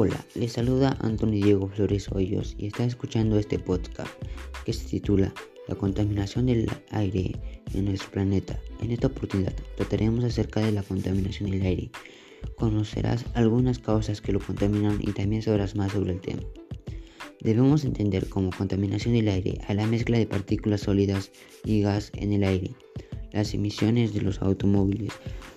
Hola, les saluda Antonio Diego Flores Hoyos y está escuchando este podcast que se titula La contaminación del aire en nuestro planeta. En esta oportunidad trataremos acerca de la contaminación del aire. Conocerás algunas causas que lo contaminan y también sabrás más sobre el tema. Debemos entender como contaminación del aire a la mezcla de partículas sólidas y gas en el aire, las emisiones de los automóviles,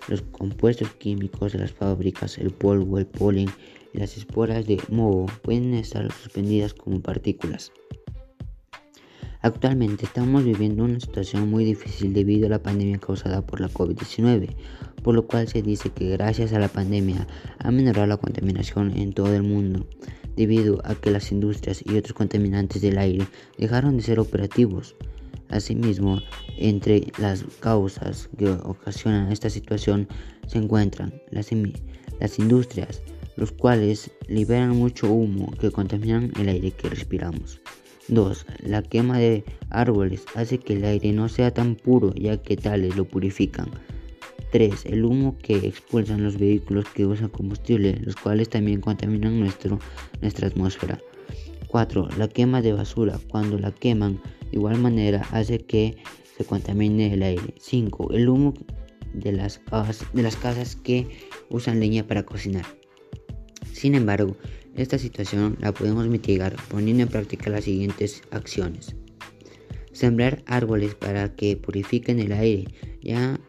los compuestos químicos de las fábricas, el polvo, el polen las esporas de moho pueden estar suspendidas como partículas. Actualmente estamos viviendo una situación muy difícil debido a la pandemia causada por la COVID-19, por lo cual se dice que gracias a la pandemia ha menorado la contaminación en todo el mundo, debido a que las industrias y otros contaminantes del aire dejaron de ser operativos. Asimismo, entre las causas que ocasionan esta situación se encuentran las industrias, los cuales liberan mucho humo que contaminan el aire que respiramos. 2. La quema de árboles hace que el aire no sea tan puro ya que tales lo purifican. 3. El humo que expulsan los vehículos que usan combustible, los cuales también contaminan nuestro, nuestra atmósfera. 4. La quema de basura. Cuando la queman, de igual manera hace que se contamine el aire. 5. El humo de las, de las casas que usan leña para cocinar. Sin embargo, esta situación la podemos mitigar poniendo en práctica las siguientes acciones. Sembrar árboles para que purifiquen el aire, ya,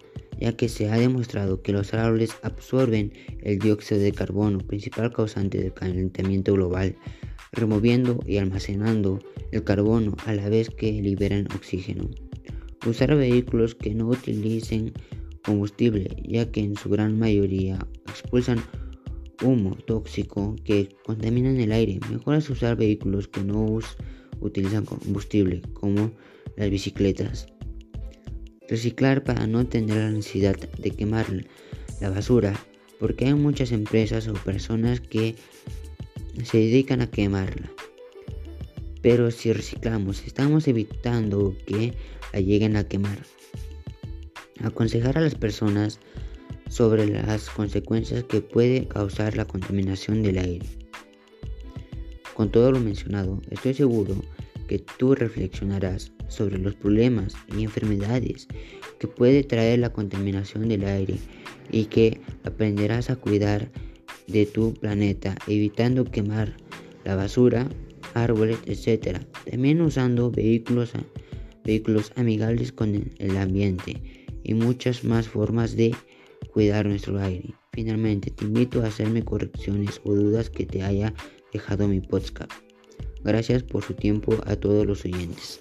que se ha demostrado que los árboles absorben el dióxido de carbono, principal causante del calentamiento global, removiendo y almacenando el carbono a la vez que liberan oxígeno. Usar vehículos que no utilicen combustible, ya que en su gran mayoría expulsan humo tóxico que contaminan el aire. Mejor es usar vehículos que no utilizan combustible, como las bicicletas. Reciclar para no tener la necesidad de quemar la basura, porque hay muchas empresas o personas que se dedican a quemarla. Pero si reciclamos, estamos evitando que la lleguen a quemar. Aconsejar a las personas sobre las consecuencias que puede causar la contaminación del aire. Con todo lo mencionado, estoy seguro que tú reflexionarás sobre los problemas y enfermedades que puede traer la contaminación del aire y que aprenderás a cuidar de tu planeta evitando quemar la basura, árboles, etc. También usando vehículos, vehículos amigables con el ambiente y muchas más formas de cuidar nuestro aire. Finalmente, te invito a hacerme correcciones o dudas que te haya dejado mi podcast. Gracias por su tiempo a todos los oyentes.